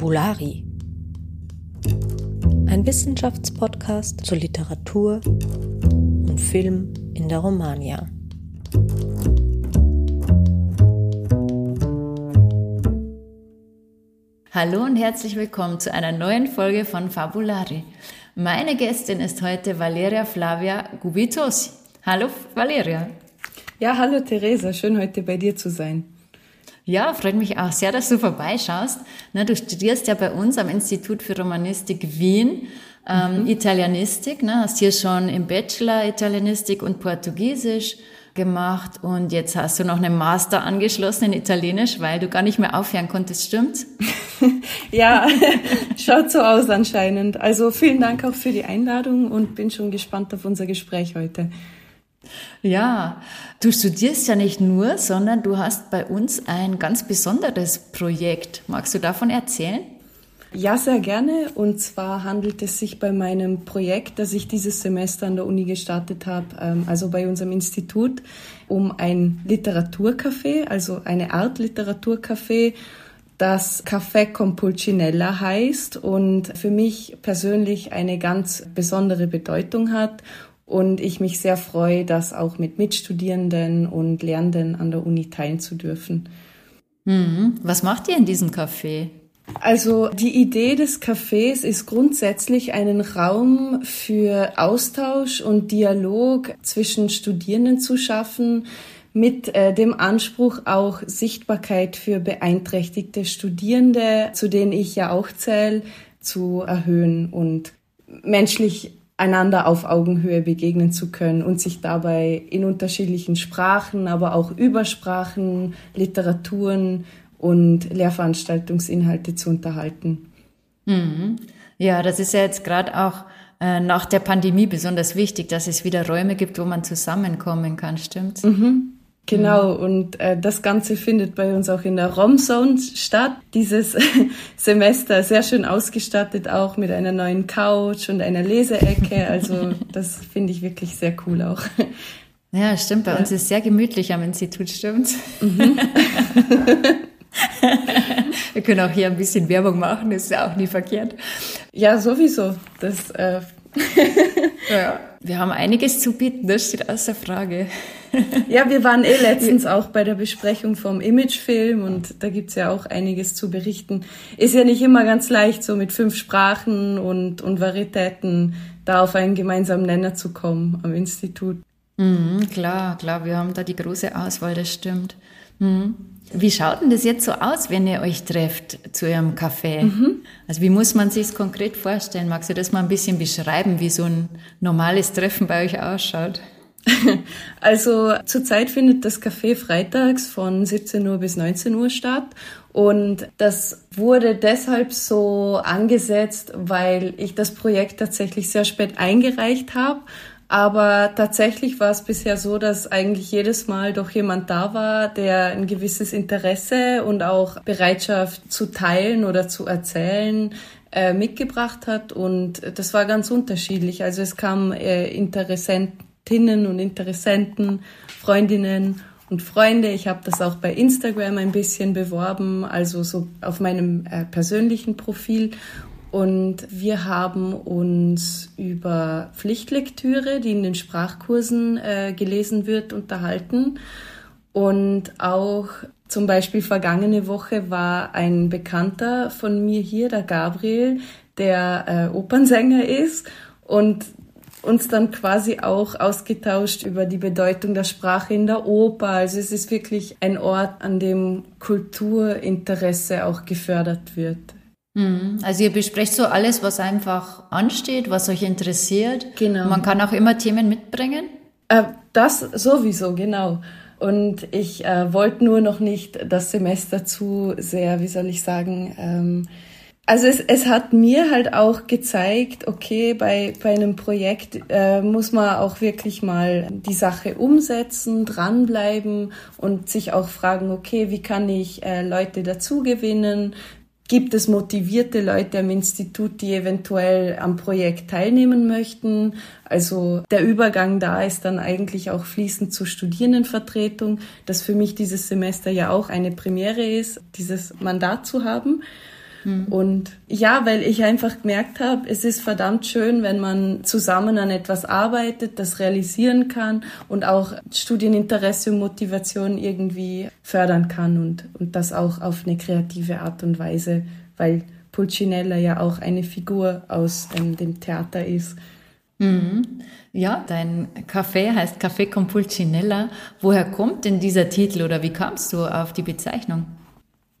Fabulari. Ein Wissenschaftspodcast zur Literatur und Film in der Romania. Hallo und herzlich willkommen zu einer neuen Folge von Fabulari. Meine Gästin ist heute Valeria Flavia Gubitosi. Hallo Valeria. Ja, hallo Theresa, schön heute bei dir zu sein. Ja, freut mich auch sehr, dass du vorbeischaust. Na, du studierst ja bei uns am Institut für Romanistik Wien ähm, mhm. Italianistik, ne? hast hier schon im Bachelor Italianistik und Portugiesisch gemacht und jetzt hast du noch einen Master angeschlossen in Italienisch, weil du gar nicht mehr aufhören konntest, stimmt's? ja, schaut so aus anscheinend. Also vielen Dank auch für die Einladung und bin schon gespannt auf unser Gespräch heute. Ja, du studierst ja nicht nur, sondern du hast bei uns ein ganz besonderes Projekt. Magst du davon erzählen? Ja, sehr gerne. Und zwar handelt es sich bei meinem Projekt, das ich dieses Semester an der Uni gestartet habe, ähm, also bei unserem Institut, um ein Literaturcafé, also eine Art Literaturcafé, das Café Compulcinella heißt und für mich persönlich eine ganz besondere Bedeutung hat und ich mich sehr freue, das auch mit Mitstudierenden und Lernenden an der Uni teilen zu dürfen. Mhm. Was macht ihr in diesem Café? Also die Idee des Cafés ist grundsätzlich einen Raum für Austausch und Dialog zwischen Studierenden zu schaffen, mit äh, dem Anspruch auch Sichtbarkeit für beeinträchtigte Studierende, zu denen ich ja auch zähle, zu erhöhen und menschlich einander auf Augenhöhe begegnen zu können und sich dabei in unterschiedlichen Sprachen, aber auch Übersprachen, Literaturen und Lehrveranstaltungsinhalte zu unterhalten. Mhm. Ja, das ist ja jetzt gerade auch äh, nach der Pandemie besonders wichtig, dass es wieder Räume gibt, wo man zusammenkommen kann, stimmt's? Mhm. Genau, mhm. und äh, das Ganze findet bei uns auch in der Romzone statt. Dieses Semester sehr schön ausgestattet, auch mit einer neuen Couch und einer Leseecke. Also das finde ich wirklich sehr cool auch. Ja, stimmt. Bei ja. uns ist es sehr gemütlich am Institut, stimmt. Mhm. Wir können auch hier ein bisschen Werbung machen, ist ja auch nie verkehrt. Ja, sowieso. Das, äh ja. Wir haben einiges zu bieten, das steht außer Frage. ja, wir waren eh letztens auch bei der Besprechung vom Imagefilm und da gibt's ja auch einiges zu berichten. Ist ja nicht immer ganz leicht, so mit fünf Sprachen und, und Varietäten da auf einen gemeinsamen Nenner zu kommen am Institut. Mhm, klar, klar, wir haben da die große Auswahl, das stimmt. Mhm. Wie schaut denn das jetzt so aus, wenn ihr euch trefft zu eurem Café? Mhm. Also wie muss man sich es konkret vorstellen? Magst du das mal ein bisschen beschreiben, wie so ein normales Treffen bei euch ausschaut? Also zurzeit findet das Café freitags von 17 Uhr bis 19 Uhr statt und das wurde deshalb so angesetzt, weil ich das Projekt tatsächlich sehr spät eingereicht habe aber tatsächlich war es bisher so, dass eigentlich jedes Mal doch jemand da war, der ein gewisses Interesse und auch Bereitschaft zu teilen oder zu erzählen äh, mitgebracht hat. Und das war ganz unterschiedlich. Also es kamen äh, Interessentinnen und Interessenten, Freundinnen und Freunde. Ich habe das auch bei Instagram ein bisschen beworben, also so auf meinem äh, persönlichen Profil. Und wir haben uns über Pflichtlektüre, die in den Sprachkursen äh, gelesen wird, unterhalten. Und auch zum Beispiel vergangene Woche war ein Bekannter von mir hier, der Gabriel, der äh, Opernsänger ist und uns dann quasi auch ausgetauscht über die Bedeutung der Sprache in der Oper. Also es ist wirklich ein Ort, an dem Kulturinteresse auch gefördert wird. Mhm. Also ihr besprecht so alles, was einfach ansteht, was euch interessiert. Genau. Man kann auch immer Themen mitbringen. Äh, das sowieso, genau. Und ich äh, wollte nur noch nicht das Semester zu sehr, wie soll ich sagen, ähm, also es, es hat mir halt auch gezeigt, okay, bei, bei einem Projekt äh, muss man auch wirklich mal die Sache umsetzen, dranbleiben und sich auch fragen, okay, wie kann ich äh, Leute dazu gewinnen? Gibt es motivierte Leute am Institut, die eventuell am Projekt teilnehmen möchten? Also der Übergang da ist dann eigentlich auch fließend zur Studierendenvertretung, das für mich dieses Semester ja auch eine Premiere ist, dieses Mandat zu haben. Mhm. Und ja, weil ich einfach gemerkt habe, es ist verdammt schön, wenn man zusammen an etwas arbeitet, das realisieren kann und auch Studieninteresse und Motivation irgendwie fördern kann und, und das auch auf eine kreative Art und Weise, weil Pulcinella ja auch eine Figur aus ähm, dem Theater ist. Mhm. Ja, dein Café heißt Café con Pulcinella. Woher kommt denn dieser Titel oder wie kamst du auf die Bezeichnung?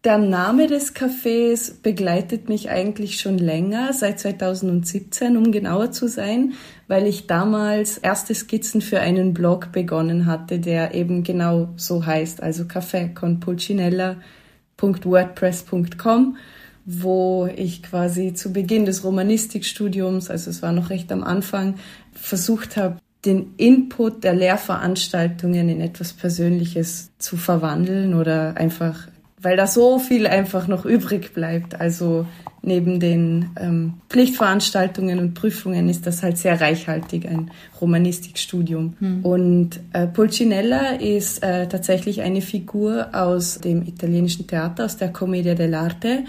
Der Name des Cafés begleitet mich eigentlich schon länger, seit 2017, um genauer zu sein, weil ich damals erste Skizzen für einen Blog begonnen hatte, der eben genau so heißt, also Café con Pulcinella.wordpress.com, wo ich quasi zu Beginn des Romanistikstudiums, also es war noch recht am Anfang, versucht habe, den Input der Lehrveranstaltungen in etwas Persönliches zu verwandeln oder einfach weil da so viel einfach noch übrig bleibt. Also neben den ähm, Pflichtveranstaltungen und Prüfungen ist das halt sehr reichhaltig, ein Romanistikstudium. Hm. Und äh, Pulcinella ist äh, tatsächlich eine Figur aus dem italienischen Theater, aus der Commedia dell'arte,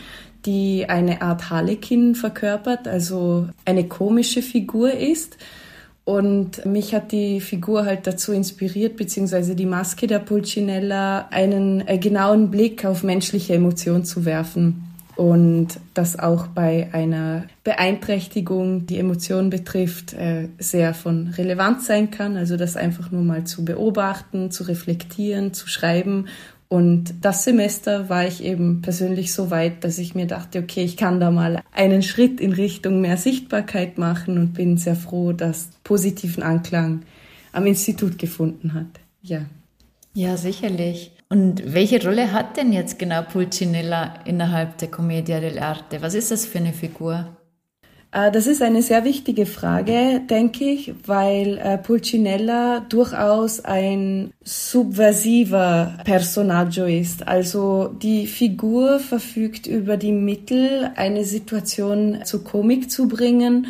die eine Art Harlekin verkörpert, also eine komische Figur ist und mich hat die Figur halt dazu inspiriert, beziehungsweise die Maske der Pulcinella, einen äh, genauen Blick auf menschliche Emotionen zu werfen. Und das auch bei einer Beeinträchtigung, die Emotionen betrifft, äh, sehr von Relevanz sein kann. Also das einfach nur mal zu beobachten, zu reflektieren, zu schreiben und das Semester war ich eben persönlich so weit, dass ich mir dachte, okay, ich kann da mal einen Schritt in Richtung mehr Sichtbarkeit machen und bin sehr froh, dass positiven Anklang am Institut gefunden hat. Ja. Ja, sicherlich. Und welche Rolle hat denn jetzt genau Pulcinella innerhalb der Commedia dell'arte? Was ist das für eine Figur? Äh, das ist eine sehr wichtige Frage, denke ich, weil äh, Pulcinella durchaus ein subversiver Personaggio ist. Also die Figur verfügt über die Mittel, eine Situation zu Komik zu bringen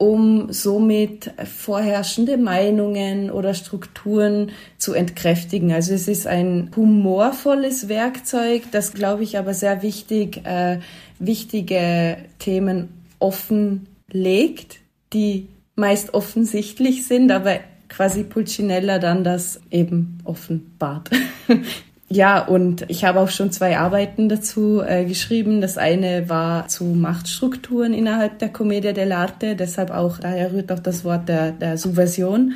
um somit vorherrschende Meinungen oder Strukturen zu entkräftigen. Also es ist ein humorvolles Werkzeug, das, glaube ich, aber sehr wichtig, äh, wichtige Themen offenlegt, die meist offensichtlich sind, aber quasi Pulcinella dann das eben offenbart. ja, und ich habe auch schon zwei Arbeiten dazu äh, geschrieben. Das eine war zu Machtstrukturen innerhalb der Commedia dell'arte, deshalb auch, daher rührt auch das Wort der, der Subversion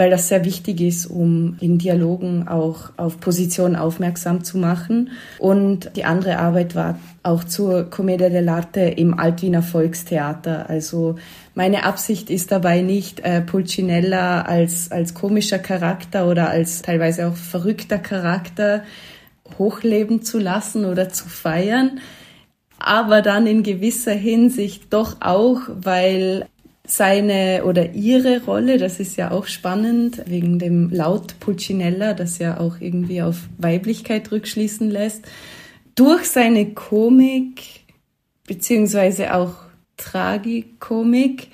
weil das sehr wichtig ist, um in Dialogen auch auf Positionen aufmerksam zu machen. Und die andere Arbeit war auch zur Commedia dell'arte im Altwiener Volkstheater. Also meine Absicht ist dabei nicht, äh, Pulcinella als, als komischer Charakter oder als teilweise auch verrückter Charakter hochleben zu lassen oder zu feiern, aber dann in gewisser Hinsicht doch auch, weil seine oder ihre Rolle, das ist ja auch spannend, wegen dem Laut Pulcinella, das ja auch irgendwie auf Weiblichkeit rückschließen lässt, durch seine Komik beziehungsweise auch Tragikomik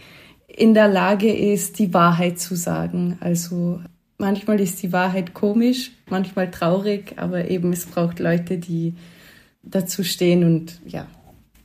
in der Lage ist, die Wahrheit zu sagen. Also manchmal ist die Wahrheit komisch, manchmal traurig, aber eben es braucht Leute, die dazu stehen und ja,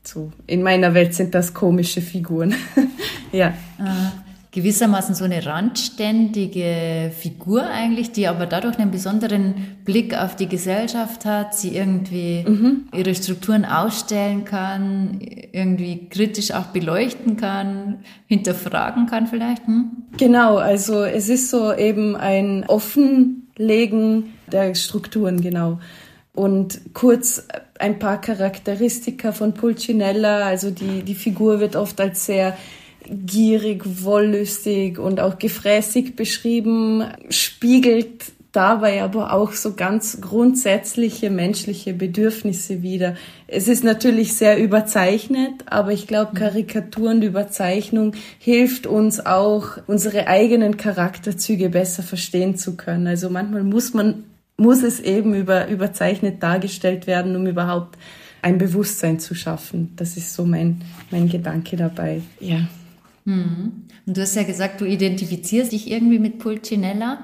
so in meiner Welt sind das komische Figuren. ja. Äh, gewissermaßen so eine randständige Figur eigentlich, die aber dadurch einen besonderen Blick auf die Gesellschaft hat, sie irgendwie mhm. ihre Strukturen ausstellen kann, irgendwie kritisch auch beleuchten kann, hinterfragen kann vielleicht. Hm? Genau, also es ist so eben ein Offenlegen der Strukturen, genau. Und kurz ein paar Charakteristika von Pulcinella, also die, die Figur wird oft als sehr gierig, wollüstig und auch gefräßig beschrieben, spiegelt dabei aber auch so ganz grundsätzliche menschliche Bedürfnisse wider. Es ist natürlich sehr überzeichnet, aber ich glaube, Karikatur und Überzeichnung hilft uns auch, unsere eigenen Charakterzüge besser verstehen zu können. Also manchmal muss man muss es eben über, überzeichnet dargestellt werden, um überhaupt ein Bewusstsein zu schaffen. Das ist so mein, mein Gedanke dabei. Ja. Mhm. Und du hast ja gesagt, du identifizierst dich irgendwie mit Pulcinella.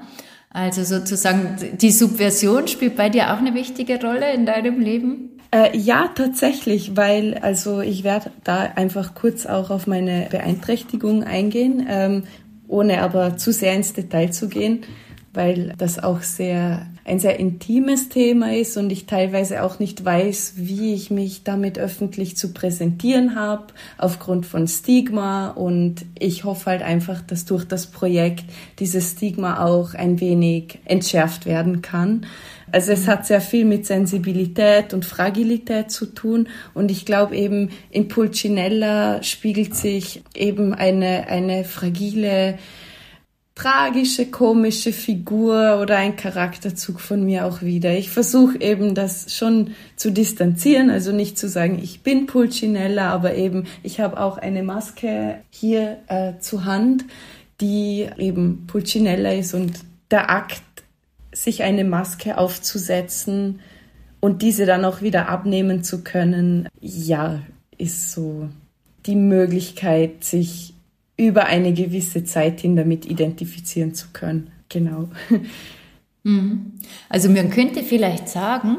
Also sozusagen die Subversion spielt bei dir auch eine wichtige Rolle in deinem Leben? Äh, ja, tatsächlich, weil also ich werde da einfach kurz auch auf meine Beeinträchtigung eingehen, ähm, ohne aber zu sehr ins Detail zu gehen, weil das auch sehr ein sehr intimes Thema ist und ich teilweise auch nicht weiß, wie ich mich damit öffentlich zu präsentieren habe, aufgrund von Stigma. Und ich hoffe halt einfach, dass durch das Projekt dieses Stigma auch ein wenig entschärft werden kann. Also es hat sehr viel mit Sensibilität und Fragilität zu tun und ich glaube eben in Pulcinella spiegelt sich eben eine, eine fragile tragische, komische Figur oder ein Charakterzug von mir auch wieder. Ich versuche eben das schon zu distanzieren, also nicht zu sagen, ich bin Pulcinella, aber eben ich habe auch eine Maske hier äh, zur Hand, die eben Pulcinella ist und der Akt, sich eine Maske aufzusetzen und diese dann auch wieder abnehmen zu können, ja, ist so die Möglichkeit, sich über eine gewisse Zeit hin damit identifizieren zu können. Genau. Mhm. Also man könnte vielleicht sagen,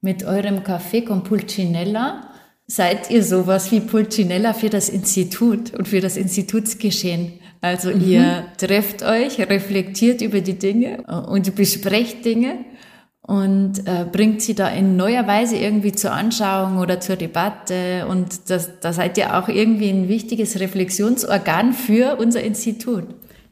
mit eurem Café con Pulcinella seid ihr sowas wie Pulcinella für das Institut und für das Institutsgeschehen. Also mhm. ihr trefft euch, reflektiert über die Dinge und besprecht Dinge und äh, bringt sie da in neuer Weise irgendwie zur Anschauung oder zur Debatte. Und das, da seid ihr auch irgendwie ein wichtiges Reflexionsorgan für unser Institut.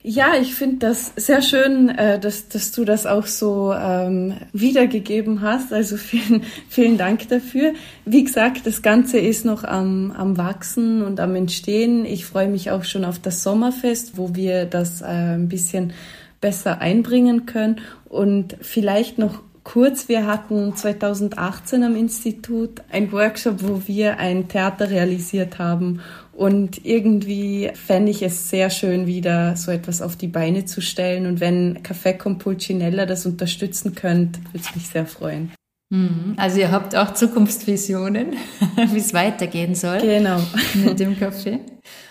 Ja, ich finde das sehr schön, äh, dass, dass du das auch so ähm, wiedergegeben hast. Also vielen, vielen Dank dafür. Wie gesagt, das Ganze ist noch am, am Wachsen und am Entstehen. Ich freue mich auch schon auf das Sommerfest, wo wir das äh, ein bisschen besser einbringen können. Und vielleicht noch kurz, wir hatten 2018 am Institut ein Workshop, wo wir ein Theater realisiert haben. Und irgendwie fände ich es sehr schön, wieder so etwas auf die Beine zu stellen. Und wenn Café con Pulcinella das unterstützen könnt, würde es mich sehr freuen. Mhm. Also ihr habt auch Zukunftsvisionen, wie es weitergehen soll. Genau. Mit dem Café.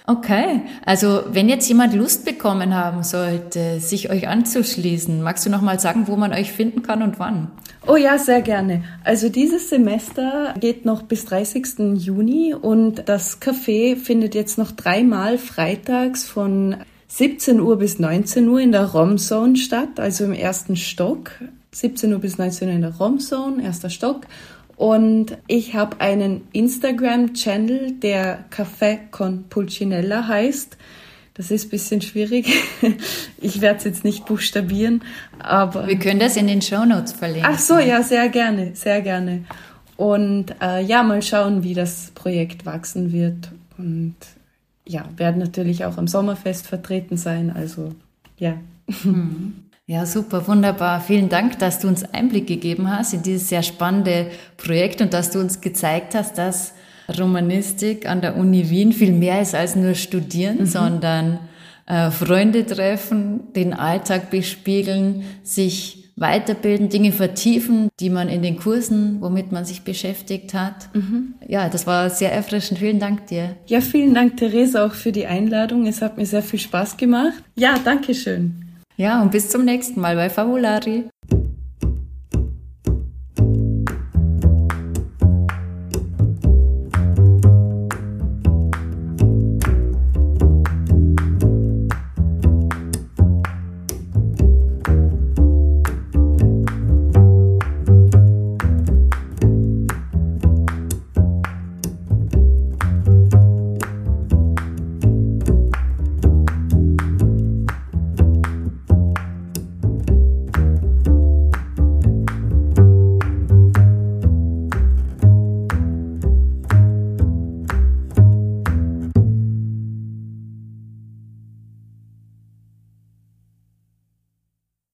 Okay, also wenn jetzt jemand Lust bekommen haben sollte, sich euch anzuschließen, magst du noch mal sagen, wo man euch finden kann und wann? Oh ja, sehr gerne. Also dieses Semester geht noch bis 30. Juni und das Café findet jetzt noch dreimal freitags von 17 Uhr bis 19 Uhr in der Romzone statt, also im ersten Stock. 17 Uhr bis 19 Uhr in der Romzone, erster Stock. Und ich habe einen Instagram-Channel, der Café con Pulcinella heißt. Das ist ein bisschen schwierig. Ich werde es jetzt nicht buchstabieren, aber. Wir können das in den Show Notes verlinken. Ach so, ja, sehr gerne, sehr gerne. Und äh, ja, mal schauen, wie das Projekt wachsen wird. Und ja, werden natürlich auch am Sommerfest vertreten sein. Also ja. Mhm. Ja, super, wunderbar. Vielen Dank, dass du uns Einblick gegeben hast in dieses sehr spannende Projekt und dass du uns gezeigt hast, dass Romanistik an der Uni Wien viel mehr ist als nur studieren, mhm. sondern äh, Freunde treffen, den Alltag bespiegeln, sich weiterbilden, Dinge vertiefen, die man in den Kursen, womit man sich beschäftigt hat. Mhm. Ja, das war sehr erfrischend. Vielen Dank dir. Ja, vielen Dank, Theresa, auch für die Einladung. Es hat mir sehr viel Spaß gemacht. Ja, danke schön. Ja, und bis zum nächsten Mal bei Fabulari.